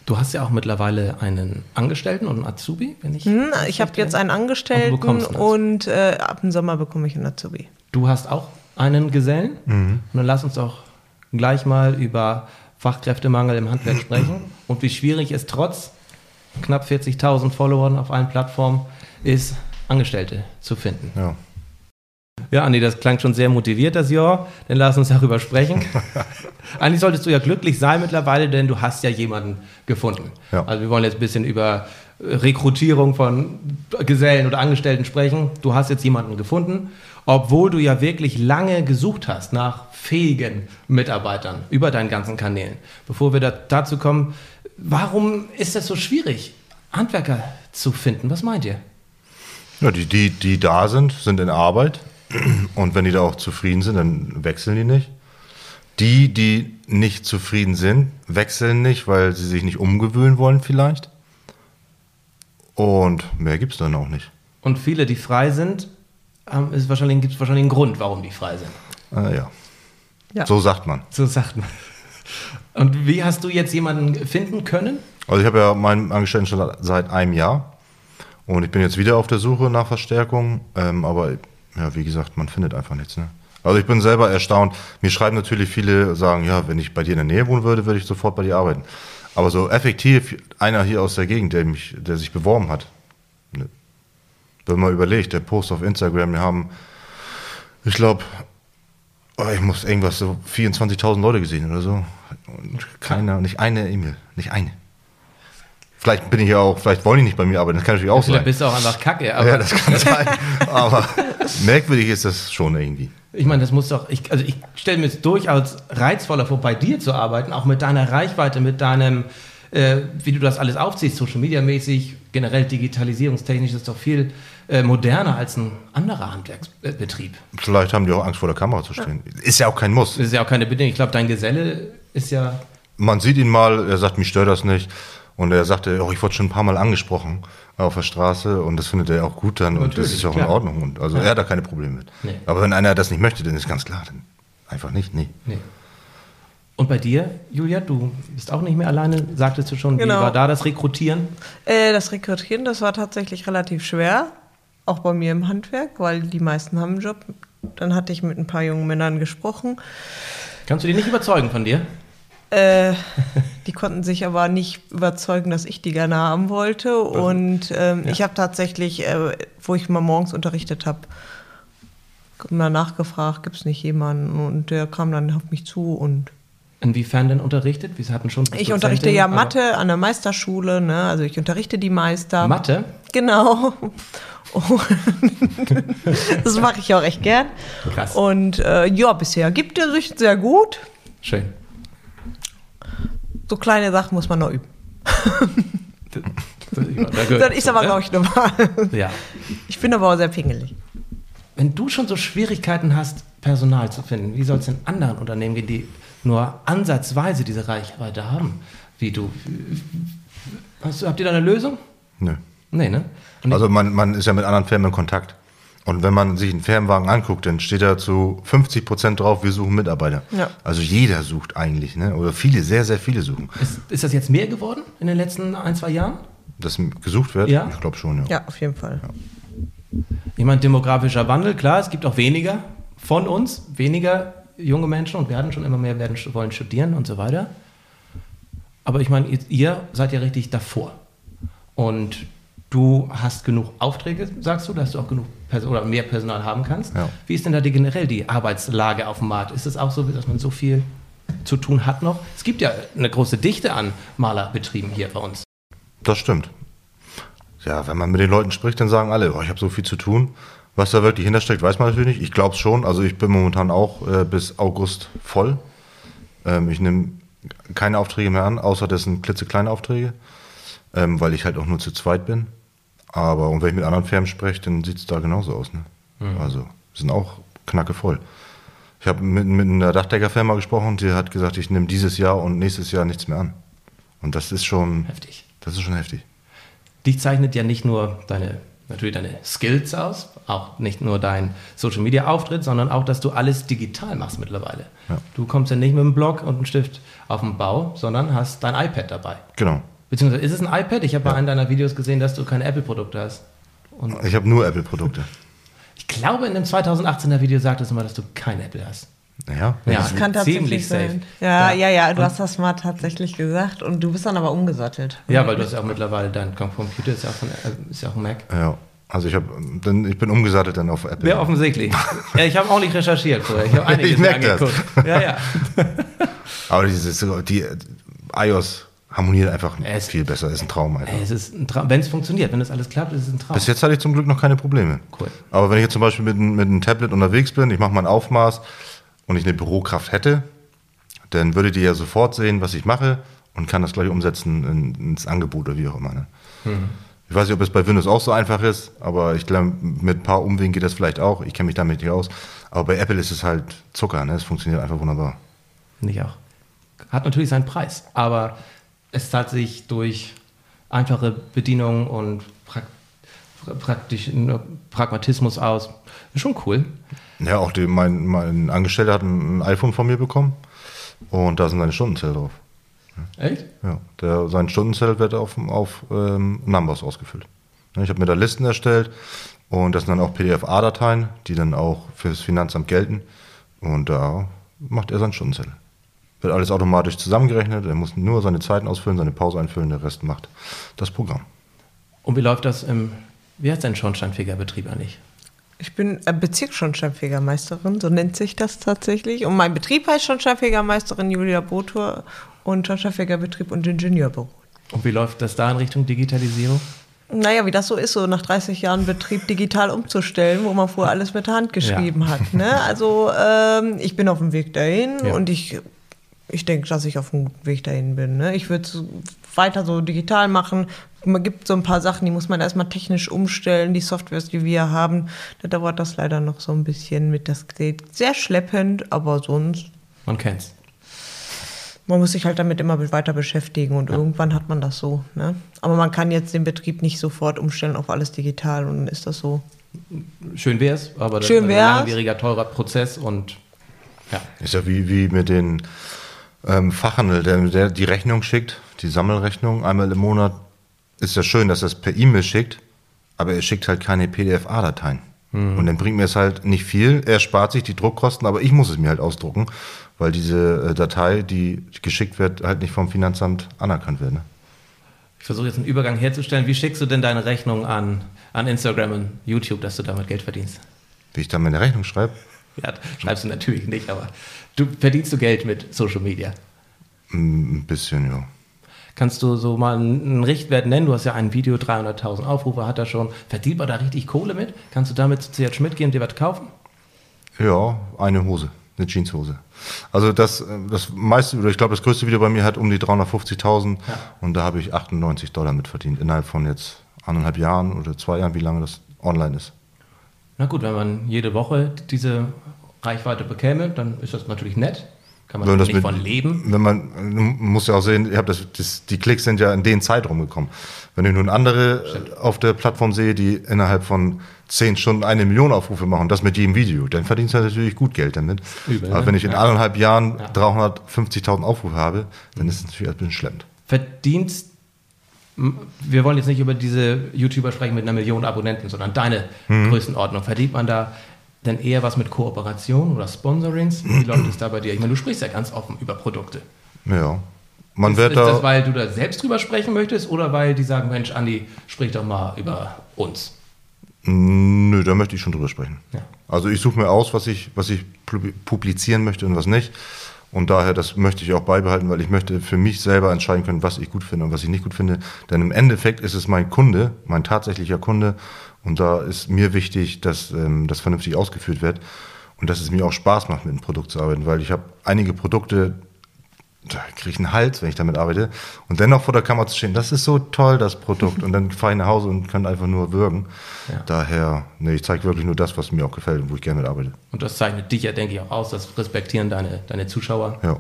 Du hast ja auch mittlerweile einen Angestellten und einen Azubi, wenn ich. Hm, ich habe jetzt einen Und Angestellten du bekommst einen und äh, ab dem Sommer bekomme ich einen Azubi. Du hast auch einen Gesellen. Und dann lass uns doch gleich mal über Fachkräftemangel im Handwerk sprechen und wie schwierig es trotz knapp 40.000 Followern auf allen Plattformen ist, Angestellte zu finden. Ja. Ja, Andi, das klang schon sehr motiviert, das Jahr. Dann lass uns darüber sprechen. Eigentlich solltest du ja glücklich sein mittlerweile, denn du hast ja jemanden gefunden. Ja. Also wir wollen jetzt ein bisschen über äh, Rekrutierung von Gesellen oder Angestellten sprechen. Du hast jetzt jemanden gefunden, obwohl du ja wirklich lange gesucht hast nach fähigen Mitarbeitern über deinen ganzen Kanälen. Bevor wir da, dazu kommen, warum ist es so schwierig, Handwerker zu finden? Was meint ihr? Ja, die, die, die da sind, sind in Arbeit. Und wenn die da auch zufrieden sind, dann wechseln die nicht. Die, die nicht zufrieden sind, wechseln nicht, weil sie sich nicht umgewöhnen wollen vielleicht. Und mehr gibt es dann auch nicht. Und viele, die frei sind, ist wahrscheinlich, gibt es wahrscheinlich einen Grund, warum die frei sind. Ah, ja. Ja. So sagt man. So sagt man. Und wie hast du jetzt jemanden finden können? Also ich habe ja meinen Angestellten schon seit einem Jahr. Und ich bin jetzt wieder auf der Suche nach Verstärkung, ähm, aber ja, wie gesagt, man findet einfach nichts. Ne? Also ich bin selber erstaunt. Mir schreiben natürlich viele, sagen, ja, wenn ich bei dir in der Nähe wohnen würde, würde ich sofort bei dir arbeiten. Aber so effektiv, einer hier aus der Gegend, der, mich, der sich beworben hat, ne? wenn man überlegt, der Post auf Instagram, wir haben, ich glaube, oh, ich muss irgendwas, so 24.000 Leute gesehen oder so. Und keiner, nicht eine E-Mail, nicht eine. Vielleicht bin ich ja auch, vielleicht wollen die nicht bei mir arbeiten, das kann natürlich auch Vielleicht sein. bist du auch einfach kacke. Aber Ja, das kann sein. Aber merkwürdig ist das schon irgendwie. Ich meine, das muss doch, ich, also ich stelle mir es durchaus reizvoller vor, bei dir zu arbeiten, auch mit deiner Reichweite, mit deinem, äh, wie du das alles aufziehst, Social Media mäßig, generell digitalisierungstechnisch, ist doch viel äh, moderner als ein anderer Handwerksbetrieb. Vielleicht haben die auch Angst vor der Kamera zu stehen. Ist ja auch kein Muss. Ist ja auch keine Bedingung. Ich glaube, dein Geselle ist ja, Man sieht ihn mal, er sagt, mich stört das nicht. Und er sagte, oh, ich wurde schon ein paar Mal angesprochen auf der Straße und das findet er auch gut dann und das Natürlich, ist ja auch klar. in Ordnung. Und also er hat da keine Probleme mit. Nee. Aber wenn einer das nicht möchte, dann ist ganz klar, dann einfach nicht, nee. nee. Und bei dir, Julia, du bist auch nicht mehr alleine, sagtest du schon, Genau. wie war da das Rekrutieren? Äh, das Rekrutieren, das war tatsächlich relativ schwer. Auch bei mir im Handwerk, weil die meisten haben einen Job. Dann hatte ich mit ein paar jungen Männern gesprochen. Kannst du die nicht überzeugen von dir? Äh, die konnten sich aber nicht überzeugen, dass ich die gerne haben wollte. Und ähm, ich habe tatsächlich, äh, wo ich mal morgens unterrichtet habe, mal nachgefragt, gibt es nicht jemanden? Und der kam dann auf mich zu und Inwiefern denn unterrichtet? Wir hatten schon ich unterrichte ja Mathe an der Meisterschule, ne? Also ich unterrichte die Meister. Mathe? Genau. Und das mache ich auch echt gern. Krass. Und äh, ja, bisher gibt er sich sehr gut. Schön. So kleine Sachen muss man noch üben. Das ist aber, dazu, glaube ich, normal. ne? Ja. Ich bin aber auch sehr pingelig. Wenn du schon so Schwierigkeiten hast, Personal zu finden, wie soll es in anderen Unternehmen gehen, die nur ansatzweise diese Reichweite haben, wie du? Hast du habt ihr da eine Lösung? Nö. Nee, ne? Und Also man, man ist ja mit anderen Firmen in Kontakt. Und wenn man sich einen Firmenwagen anguckt, dann steht da zu 50 Prozent drauf, wir suchen Mitarbeiter. Ja. Also jeder sucht eigentlich, ne? oder viele, sehr, sehr viele suchen. ist, ist das jetzt mehr geworden in den letzten ein, zwei Jahren? Dass gesucht wird? Ja. Ich glaube schon, ja. Ja, auf jeden Fall. Ich meine, demografischer Wandel, klar, es gibt auch weniger von uns, weniger junge Menschen und werden schon immer mehr werden, wollen studieren und so weiter. Aber ich meine, ihr, ihr seid ja richtig davor. Und du hast genug Aufträge, sagst du, dass du auch genug oder mehr Personal haben kannst. Ja. Wie ist denn da die, generell die Arbeitslage auf dem Markt? Ist es auch so, dass man so viel zu tun hat noch? Es gibt ja eine große Dichte an Malerbetrieben hier bei uns. Das stimmt. Ja, wenn man mit den Leuten spricht, dann sagen alle, oh, ich habe so viel zu tun. Was da wirklich hintersteckt, weiß man natürlich nicht. Ich glaube es schon. Also ich bin momentan auch äh, bis August voll. Ähm, ich nehme keine Aufträge mehr an, außer das sind klitzekleine Aufträge, ähm, weil ich halt auch nur zu zweit bin. Aber und wenn ich mit anderen Firmen spreche, dann sieht es da genauso aus. Ne? Also sind auch knacke voll. Ich habe mit, mit einer Dachdeckerfirma gesprochen, die hat gesagt, ich nehme dieses Jahr und nächstes Jahr nichts mehr an. Und das ist schon, Heftig. das ist schon heftig. Dich zeichnet ja nicht nur deine, natürlich deine Skills aus, auch nicht nur dein Social Media Auftritt, sondern auch, dass du alles digital machst mittlerweile. Ja. Du kommst ja nicht mit einem Blog und einem Stift auf den Bau, sondern hast dein iPad dabei. Genau. Beziehungsweise ist es ein iPad? Ich habe bei einem deiner Videos gesehen, dass du keine Apple-Produkte hast. Und Ich habe nur Apple-Produkte. ich glaube, in dem 2018er Video sagtest du mal, dass du kein Apple hast. Ja. Ja, Das kann tatsächlich ziemlich safe. sein. Ja, ja, ja, du Und- hast das mal tatsächlich gesagt und du bist dann aber umgesattelt. Ja, weil du hast ja auch mittlerweile dein Computer ist ja auch, von, äh, ist ja auch ein Mac. Ja. Also ich habe, dann ich bin umgesattelt dann auf Apple. Ja, offensichtlich. ja, ich habe auch nicht recherchiert vorher. Ich habe einiges Ich mir merk das. angeguckt. Ja, ja. Aber dieses, die iOS harmoniert einfach Es- viel besser. Ist ein Traum einfach. Es ist ein Traum. Wenn es funktioniert, wenn das alles klappt, ist es ein Traum. Bis jetzt hatte ich zum Glück noch keine Probleme. Cool. Aber wenn ich jetzt zum Beispiel mit, einem- mit einem Tablet unterwegs bin, ich mache mal ein Aufmaß und ich eine Bürokraft hätte, dann würdet ihr ja sofort sehen, was ich mache und kann das gleich umsetzen in, ins Angebot oder wie auch immer. Ne? Ich weiß nicht, ob es bei Windows auch so einfach ist, aber ich glaube, mit ein paar Umwegen geht das vielleicht auch. Ich kenne mich damit nicht aus. Aber bei Apple ist es halt Zucker, ne? es funktioniert einfach wunderbar. Nicht auch. Hat natürlich seinen Preis, aber es zahlt sich durch einfache Bedienung und prak praktisch Pragmatismus aus. Ist schon cool. Ja, auch die, mein, mein Angestellter hat ein iPhone von mir bekommen und da sind seine Stundenzelle drauf. Echt? Ja, der, sein Stundenzettel wird auf, auf ähm, Numbers ausgefüllt. Ich habe mir da Listen erstellt und das sind dann auch PDF-A-Dateien, die dann auch fürs Finanzamt gelten. Und da macht er seinen Stundenzettel. Wird alles automatisch zusammengerechnet, er muss nur seine Zeiten ausfüllen, seine Pause einfüllen, der Rest macht das Programm. Und wie läuft das im, wie heißt dein Schornsteinfegerbetrieb eigentlich? Ich bin äh, Bezirksschornsteinfegermeisterin, so nennt sich das tatsächlich. Und mein Betrieb heißt Schornsteinfegermeisterin Julia Botur und Schornsteinfegerbetrieb und Ingenieurbüro. Und wie läuft das da in Richtung Digitalisierung? Naja, wie das so ist, so nach 30 Jahren Betrieb digital umzustellen, wo man vorher alles mit der Hand geschrieben Ja. hat. Ne? Also ähm, ich bin auf dem Weg dahin Ja. und ich, ich denke, dass ich auf dem guten Weg dahin bin. Ne? Ich würde es weiter so digital machen. Man gibt so ein paar Sachen, die muss man erstmal technisch umstellen. Die Softwares, die wir haben, da dauert das leider noch so ein bisschen mit. Das geht sehr schleppend, aber sonst Man kennt's. man muss sich halt damit immer weiter beschäftigen und irgendwann hat man das so. Ne? Aber man kann jetzt den Betrieb nicht sofort umstellen auf alles digital und dann ist das so. Schön wär's, aber das Schön ist ein wär's. langwieriger, teurer Prozess und ja. Ist ja wie, wie mit den ähm, Fachhandel, der, der die Rechnung schickt, die Sammelrechnung einmal im Monat. Ist ja schön, dass er es per E-Mail schickt, aber er schickt halt keine PDF-A-Dateien. Und dann bringt mir es halt nicht viel. Er spart sich die Druckkosten, aber ich muss es mir halt ausdrucken, weil diese äh, Datei, die geschickt wird, halt nicht vom Finanzamt anerkannt wird. Ne? Ich versuche jetzt einen Übergang herzustellen. Wie schickst du denn deine Rechnung an, an Instagram und YouTube, dass du damit Geld verdienst? Wie ich dann meine Rechnung schreibe, Ja, schreibst du natürlich nicht, aber du verdienst du Geld mit Social Media. mm, ein bisschen, ja. Kannst du so mal einen Richtwert nennen? Du hast ja ein Video, 300.000 Aufrufe hat er schon. Verdient man da richtig Kohle mit? Kannst du damit zu CH Schmidt gehen und dir was kaufen? Ja, eine Hose, eine Jeanshose. Also das, äh, das meiste, oder ich glaube, das größte Video bei mir hat um die 350.000 und da habe ich 98 Dollar mit verdient innerhalb von jetzt anderthalb Jahren oder zwei Jahren, wie lange das online ist. Na gut, wenn man jede Woche diese Reichweite bekäme, dann ist das natürlich nett. Kann man nicht mit- von leben. Wenn man, muss ja auch sehen, ich hab das, das, die Klicks sind ja in den Zeitraum gekommen. Wenn ich nun andere äh, auf der Plattform sehe, die innerhalb von zehn Stunden eine Million Aufrufe machen, das mit jedem Video, dann verdienst du natürlich gut Geld damit. Übel, Aber ne? wenn ich in Ja. anderthalb Jahren Ja. 350.000 Aufrufe habe, dann ist es natürlich ein bisschen schleppend. Verdienst, wir wollen jetzt nicht über diese YouTuber sprechen mit einer Million Abonnenten, sondern deine Mhm. Größenordnung. Verdient man da denn eher was mit Kooperation oder Sponsorings? Wie läuft es da bei dir? Ich meine, du sprichst ja ganz offen über Produkte. Ja. Man Ist, wird ist das, da, weil du da selbst drüber sprechen möchtest oder weil die sagen, Mensch, Andi, sprich doch mal über uns? nö, da möchte ich schon drüber sprechen. Ja. Also ich suche mir aus, was ich, was ich pub- publizieren möchte und was nicht. Und daher, das möchte ich auch beibehalten, weil ich möchte für mich selber entscheiden können, was ich gut finde und was ich nicht gut finde. Denn im Endeffekt ist es mein Kunde, mein tatsächlicher Kunde. Und da ist mir wichtig, dass ähm, das vernünftig ausgeführt wird. Und dass es mir auch Spaß macht, mit einem Produkt zu arbeiten. Weil ich habe einige Produkte, da kriege ich einen Hals, wenn ich damit arbeite. Und dennoch vor der Kamera zu stehen, das ist so toll, das Produkt. Und dann fahre ich nach Hause und kann einfach nur würgen. Ja. Daher, nee, ich zeige wirklich nur das, was mir auch gefällt und wo ich gerne mit arbeite. Und das zeichnet dich ja, denke ich, auch aus. Das respektieren deine, deine Zuschauer. Ja,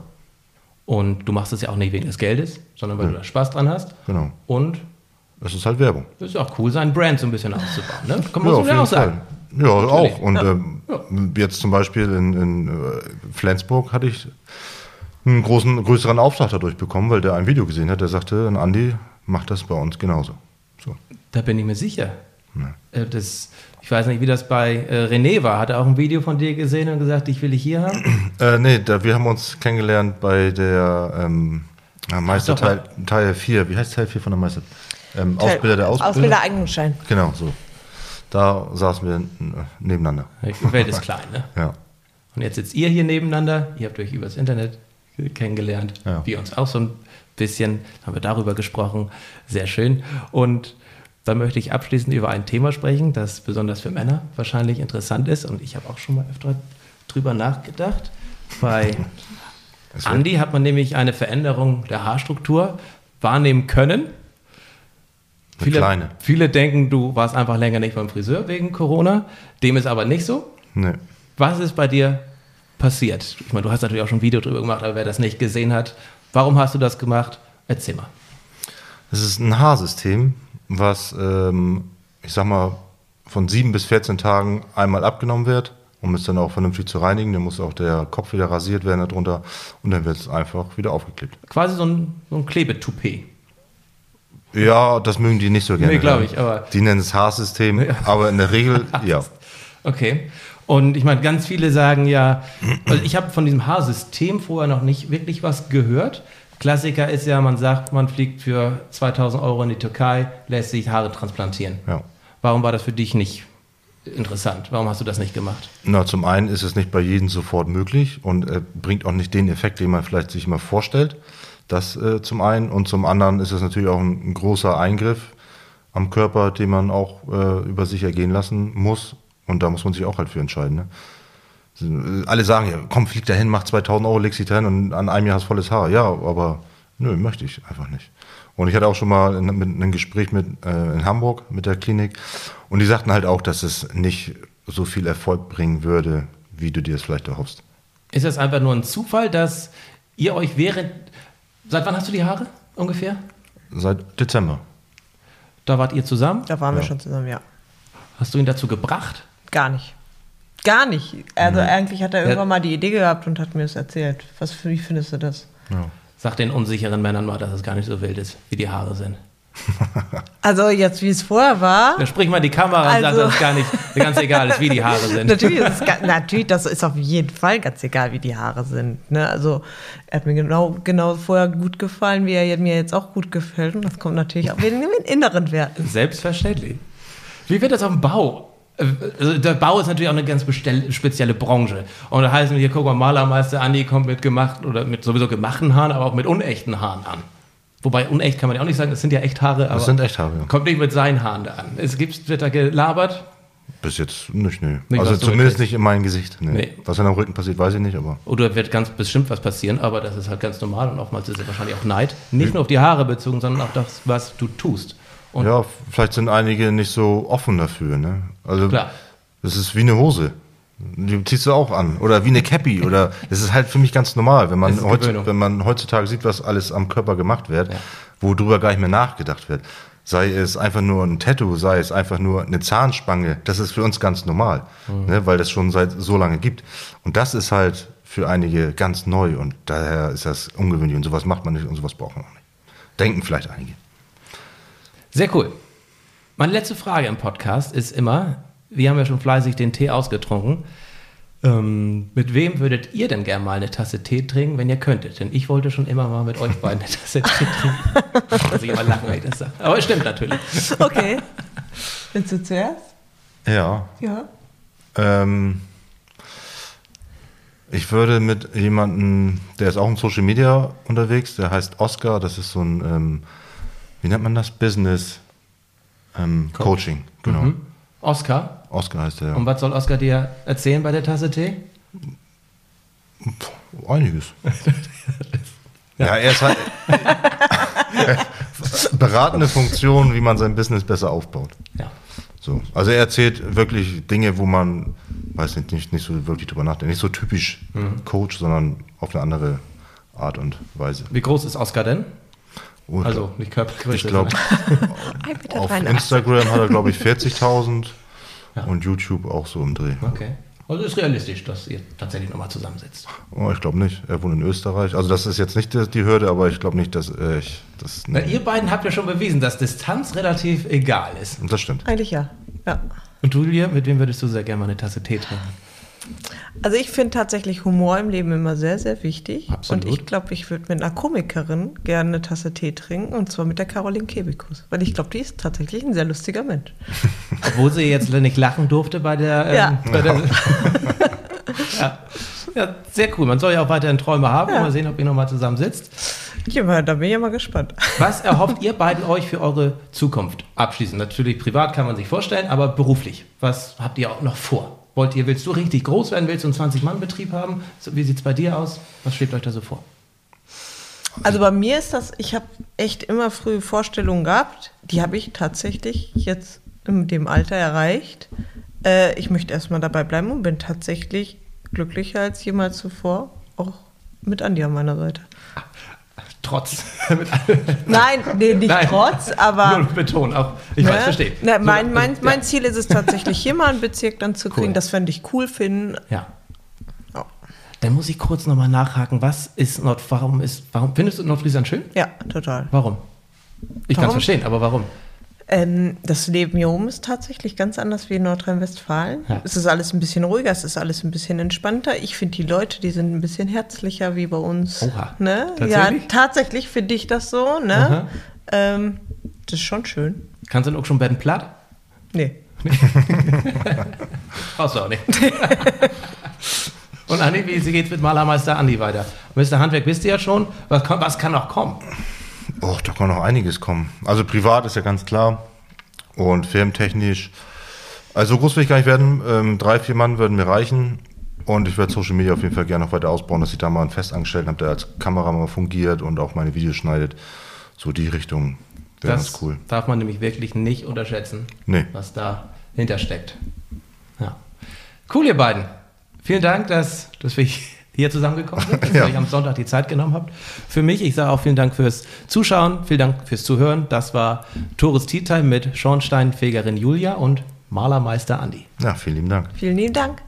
Und du machst es ja auch nicht wegen des Geldes, sondern weil du da Spaß dran hast. genau. Und Das ist halt Werbung. es ist auch cool, seinen Brand so ein bisschen auszubauen. Ne? Kann man ja, so ja auch sagen. Ja, auch. Und Ja. ähm, jetzt zum Beispiel in, in äh, Flensburg hatte ich einen großen, größeren Auftrag dadurch bekommen, weil der ein Video gesehen hat, der sagte, Andi, mach das bei uns genauso. So. Da bin ich mir sicher. Äh, Das, ich weiß nicht, wie das bei äh, René war. Hat er auch ein Video von dir gesehen und gesagt, ich will dich hier haben? Äh, nee, da, wir haben uns kennengelernt bei der ähm, ja, Meister Teil, Teil 4. Wie heißt Teil 4 von der Meister? Ähm, Ausbilder der Ausbilder. Ausbilder Eignungsschein. Genau, so. Da saßen wir äh, nebeneinander. Die Welt ist klein, ne? Ja. Und jetzt sitzt ihr hier nebeneinander. Ihr habt euch übers Internet kennengelernt. Ja. Wir uns auch so ein bisschen. Haben wir darüber gesprochen. Sehr schön. Und dann möchte ich abschließend über ein Thema sprechen, das besonders für Männer wahrscheinlich interessant ist. Und ich habe auch schon mal öfter drüber nachgedacht. Bei Andi hat man nämlich eine Veränderung der Haarstruktur wahrnehmen können. Eine kleine. viele denken, du warst einfach länger nicht beim Friseur wegen Corona. Dem ist aber nicht so. Nee. Was ist bei dir passiert? Ich meine, du hast natürlich auch schon ein Video drüber gemacht, aber wer das nicht gesehen hat, warum hast du das gemacht? Erzähl mal. Es ist ein Haarsystem, was, ähm, ich sag mal, von sieben bis 14 Tagen einmal abgenommen wird, um es dann auch vernünftig zu reinigen. Dann muss auch der Kopf wieder rasiert werden darunter und dann wird es einfach wieder aufgeklebt. Quasi so ein, so ein Klebetoupet. Ja, das mögen die nicht so gerne. Nee, glaub hören. ich, aber- Die nennen es Haarsystem, aber in der Regel, ja. Okay. Und ich meine, ganz viele sagen ja, also ich habe von diesem Haarsystem vorher noch nicht wirklich was gehört. Klassiker ist ja, man sagt, man fliegt für 2000 Euro in die Türkei, lässt sich Haare transplantieren. Ja. Warum war das für dich nicht interessant? Warum hast du das nicht gemacht? Na, zum einen ist es nicht bei jedem sofort möglich und äh, bringt auch nicht den Effekt, den man vielleicht sich mal vorstellt. Das äh, zum einen. Und zum anderen ist es natürlich auch ein, ein großer Eingriff am Körper, den man auch äh, über sich ergehen lassen muss. Und da muss man sich auch halt für entscheiden. Ne? Alle sagen ja, komm, flieg dahin, mach 2000 Euro, leg sie dahin und an einem Jahr hast volles Haar. Ja, aber nö, möchte ich einfach nicht. Und ich hatte auch schon mal ein, ein Gespräch mit, äh, in Hamburg mit der Klinik und die sagten halt auch, dass es nicht so viel Erfolg bringen würde, wie du dir es vielleicht erhoffst. Ist das einfach nur ein Zufall, dass ihr euch während. Seit wann hast du die Haare ungefähr? Seit Dezember. Da wart ihr zusammen? Da waren wir schon zusammen, ja. Hast du ihn dazu gebracht? Gar nicht. Gar nicht. Also eigentlich hat er irgendwann mal die Idee gehabt und hat mir das erzählt. Was für, wie findest du das? Sag den unsicheren Männern mal, dass es gar nicht so wild ist, wie die Haare sind. Also jetzt, wie es vorher war. Dann sprich mal die Kamera und sag, Also- dass es gar nicht ganz egal ist, wie die Haare sind. Natürlich, ist es, natürlich, das ist auf jeden Fall ganz egal, wie die Haare sind. Ne? Also er hat mir genau, genau vorher gut gefallen, wie er mir jetzt auch gut gefällt. Und das kommt natürlich auch wegen den inneren Werten. Selbstverständlich. Wie wird das auf dem Bau? Äh, Also der Bau ist natürlich auch eine ganz spezielle Branche. Und da heißen wir hier, guck mal, Malermeister Andi kommt mit gemacht oder mit sowieso gemachten Haaren, aber auch mit unechten Haaren an. Wobei unecht kann man ja auch nicht sagen, das sind ja echt Haare, aber Das sind echt Haare. Ja. kommt nicht mit seinen Haaren da an. Es gibt, wird da gelabert. Bis jetzt nicht, nee. Nicht, also zumindest nicht in meinem Gesicht. Nee. Nee. Was an am Rücken passiert, weiß ich nicht, aber. Oder wird ganz bestimmt was passieren, aber das ist halt ganz normal und oftmals ist es wahrscheinlich auch Neid. Nicht nur auf die Haare bezogen, sondern auch das, was du tust. Und ja, vielleicht sind einige nicht so offen dafür, ne? Also Klar. das ist wie eine Hose. Die ziehst du auch an. Oder wie eine Cappy. Oder das ist halt für mich ganz normal, wenn man, ist heutz, Gewöhnung. wenn man heutzutage sieht, was alles am Körper gemacht wird, Ja. worüber gar nicht mehr nachgedacht wird. Sei es einfach nur ein Tattoo, sei es einfach nur eine Zahnspange, das ist für uns ganz normal, Mhm. ne, weil das schon seit so lange gibt. Und das ist halt für einige ganz neu und daher ist das ungewöhnlich und sowas macht man nicht und sowas braucht man auch nicht. Denken vielleicht einige. Sehr cool. Meine letzte Frage im Podcast ist immer, wir haben ja schon fleißig den Tee ausgetrunken. Ähm, mit wem würdet ihr denn gerne mal eine Tasse Tee trinken, wenn ihr könntet? Denn ich wollte schon immer mal mit euch beiden eine Tasse Tee trinken. Muss ich immer lachen, wenn ich das sage. Aber es stimmt natürlich. Okay. Willst du zuerst? Ja, Ja. Ähm, ich würde mit jemandem, der ist auch im Social Media unterwegs, der heißt Oscar, das ist so ein, ähm, wie nennt man das? Business ähm, Coaching, genau. Mhm. Oscar. Oscar heißt der. Und was soll Oscar dir erzählen bei der Tasse Tee? Einiges. ja. er ist halt beratende Funktion, wie man sein Business besser aufbaut. Ja. So. Also er erzählt wirklich Dinge, wo man, weiß nicht, nicht, nicht so wirklich drüber nachdenkt. Nicht so typisch Mhm. Coach, sondern auf eine andere Art und Weise. Wie groß ist Oscar denn? Und Also nicht Körpergröße. ich glaube, auf 83. Instagram hat er, glaube ich, 40.000 Ja. und YouTube auch so im Dreh. Okay. Also ist realistisch, dass ihr tatsächlich nochmal zusammensitzt. Oh, ich glaube nicht. Er wohnt in Österreich. Also das ist jetzt nicht die, die Hürde, aber ich glaube nicht, dass äh, ich das. Na, ihr beiden habt ja schon bewiesen, dass Distanz relativ egal ist. das stimmt. Eigentlich ja. ja. Und du, Julia, mit wem würdest du sehr gerne mal eine Tasse Tee trinken? Also ich finde tatsächlich Humor im Leben immer sehr, sehr wichtig. Absolut. Und ich glaube, ich würde mit einer Komikerin gerne eine Tasse Tee trinken. Und zwar mit der Caroline Kebekus. Weil ich glaube, die ist tatsächlich ein sehr lustiger Mensch. Obwohl sie jetzt nicht lachen durfte bei der. Ähm, Ja. Bei der ja. ja, sehr cool. Man soll ja auch weiterhin Träume haben. Ja. Mal sehen, ob ihr nochmal zusammen sitzt. Ja, da bin ich ja mal gespannt. Was erhofft ihr beiden euch für eure Zukunft? Abschließend. Natürlich privat kann man sich vorstellen, aber beruflich. Was habt ihr auch noch vor? Wollt ihr, willst du richtig groß werden? Willst du einen 20-Mann-Betrieb haben? So, Wie sieht es bei dir aus? Was schwebt euch da so vor? Also bei mir ist das, ich habe echt immer früh Vorstellungen gehabt. Die habe ich tatsächlich jetzt in dem Alter erreicht. Äh, ich möchte erstmal dabei bleiben und bin tatsächlich glücklicher als jemals zuvor. Auch mit Andi an meiner Seite. Trotz. Nein, nee, nicht Nein. trotz, aber. Nur betonen, auch. Ich Ne? weiß, verstehe. Na, So, mein, mein, ja. mein Ziel ist es tatsächlich, hier mal einen Bezirk dann zu kriegen. Cool. Das fände ich cool finden. Ja. Ja. Dann muss ich kurz nochmal nachhaken. Was ist Nord, warum ist, warum findest du Nordfriesland schön? Ja, total. Warum? Ich kann es verstehen, aber warum? Ähm, das Leben hier oben ist tatsächlich ganz anders wie in Nordrhein-Westfalen. Ja. Es ist alles ein bisschen ruhiger, es ist alles ein bisschen entspannter. Ich finde die Leute, die sind ein bisschen herzlicher wie bei uns. Oha. Ne? Tatsächlich? Ja, tatsächlich finde ich das so. Ne? Ähm, das ist schon schön. Kannst du denn auch schon werden platt? Nee. Brauchst du auch nicht. Und Andi, wie geht's mit Malermeister Andi weiter? Mr. Handwerk wisst ihr ja schon. Was, kann- was kann noch kommen? Och, da kann noch einiges kommen. Also privat ist ja ganz klar. Und firmentechnisch. Also groß will ich gar nicht werden. Ähm, drei, vier Mann würden mir reichen. Und ich werde Social Media auf jeden Fall gerne noch weiter ausbauen, dass ich da mal einen Festangestellten habe, der als Kameramann fungiert und auch meine Videos schneidet. So die Richtung wäre Das ganz cool. darf man nämlich wirklich nicht unterschätzen, Nee. was dahinter steckt. Ja. Cool, ihr beiden. Vielen Dank, dass, dass wir hier zusammengekommen sind, dass ihr Ja. euch am Sonntag die Zeit genommen habt. Für mich, ich sage auch vielen Dank fürs Zuschauen, vielen Dank fürs Zuhören. Das war Tores Tea Time mit Schornsteinfegerin Julia und Malermeister Andi. Ja, vielen lieben Dank. Vielen lieben Dank.